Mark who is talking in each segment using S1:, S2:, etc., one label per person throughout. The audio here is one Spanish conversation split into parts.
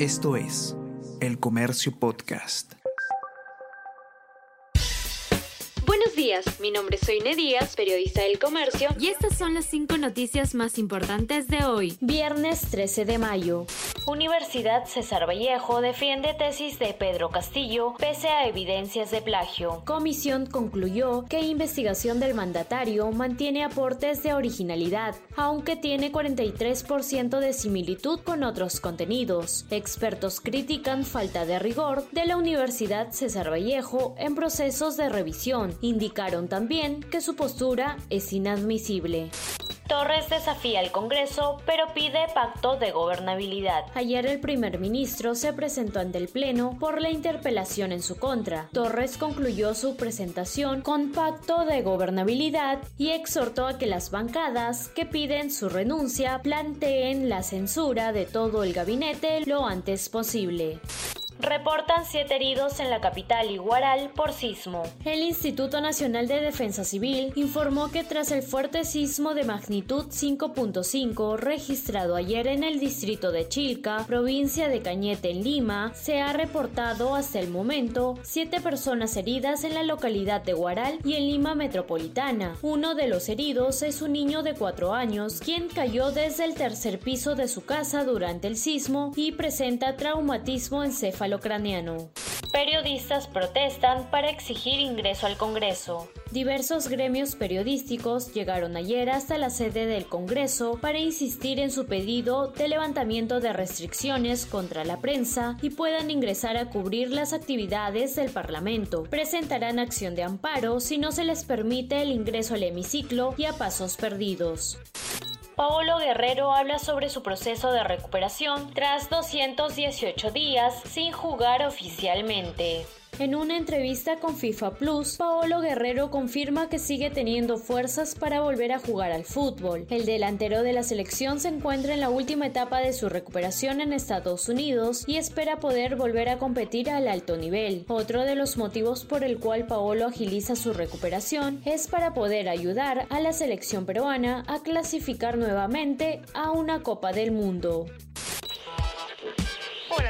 S1: Esto es El Comercio Podcast.
S2: Buenos días, mi nombre es Soine Díaz, periodista del Comercio,
S3: y estas son las cinco noticias más importantes de hoy,
S2: viernes 13 de mayo. Universidad César Vallejo defiende tesis de Pedro Castillo pese a evidencias de plagio.
S4: Comisión concluyó que investigación del mandatario mantiene aportes de originalidad, aunque tiene 43% de similitud con otros contenidos. Expertos critican falta de rigor de la Universidad César Vallejo en procesos de revisión. Indicaron también que su postura es inadmisible.
S2: Torres desafía al Congreso, pero pide pacto de gobernabilidad.
S4: Ayer el primer ministro se presentó ante el Pleno por la interpelación en su contra. Torres concluyó su presentación con pacto de gobernabilidad y exhortó a que las bancadas que piden su renuncia planteen la censura de todo el gabinete lo antes posible.
S2: Reportan siete heridos en la capital Iguaral por sismo.
S4: El Instituto Nacional de Defensa Civil informó que tras el fuerte sismo de magnitud 5.5 registrado ayer en el distrito de Chilca, provincia de Cañete en Lima, se ha reportado hasta el momento siete personas heridas en la localidad de Guaral y en Lima Metropolitana. Uno de los heridos es un niño de cuatro años, quien cayó desde el tercer piso de su casa durante el sismo y presenta traumatismo ucraniano.
S2: Periodistas protestan para exigir ingreso al Congreso.
S4: Diversos gremios periodísticos llegaron ayer hasta la sede del Congreso para insistir en su pedido de levantamiento de restricciones contra la prensa y puedan ingresar a cubrir las actividades del Parlamento. Presentarán acción de amparo si no se les permite el ingreso al hemiciclo y a pasos perdidos.
S2: Paolo Guerrero habla sobre su proceso de recuperación tras 218 días sin jugar oficialmente.
S4: En una entrevista con FIFA Plus, Paolo Guerrero confirma que sigue teniendo fuerzas para volver a jugar al fútbol. El delantero de la selección se encuentra en la última etapa de su recuperación en Estados Unidos y espera poder volver a competir al alto nivel. Otro de los motivos por el cual Paolo agiliza su recuperación es para poder ayudar a la selección peruana a clasificar nuevamente a una Copa del Mundo.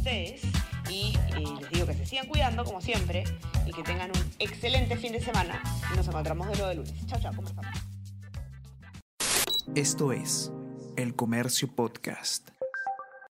S5: Ustedes y eh, les digo que se sigan cuidando como siempre y que tengan un excelente fin de semana. Y nos encontramos de nuevo de lunes. Chao, chao, conversamos.
S1: Esto es El Comercio Podcast.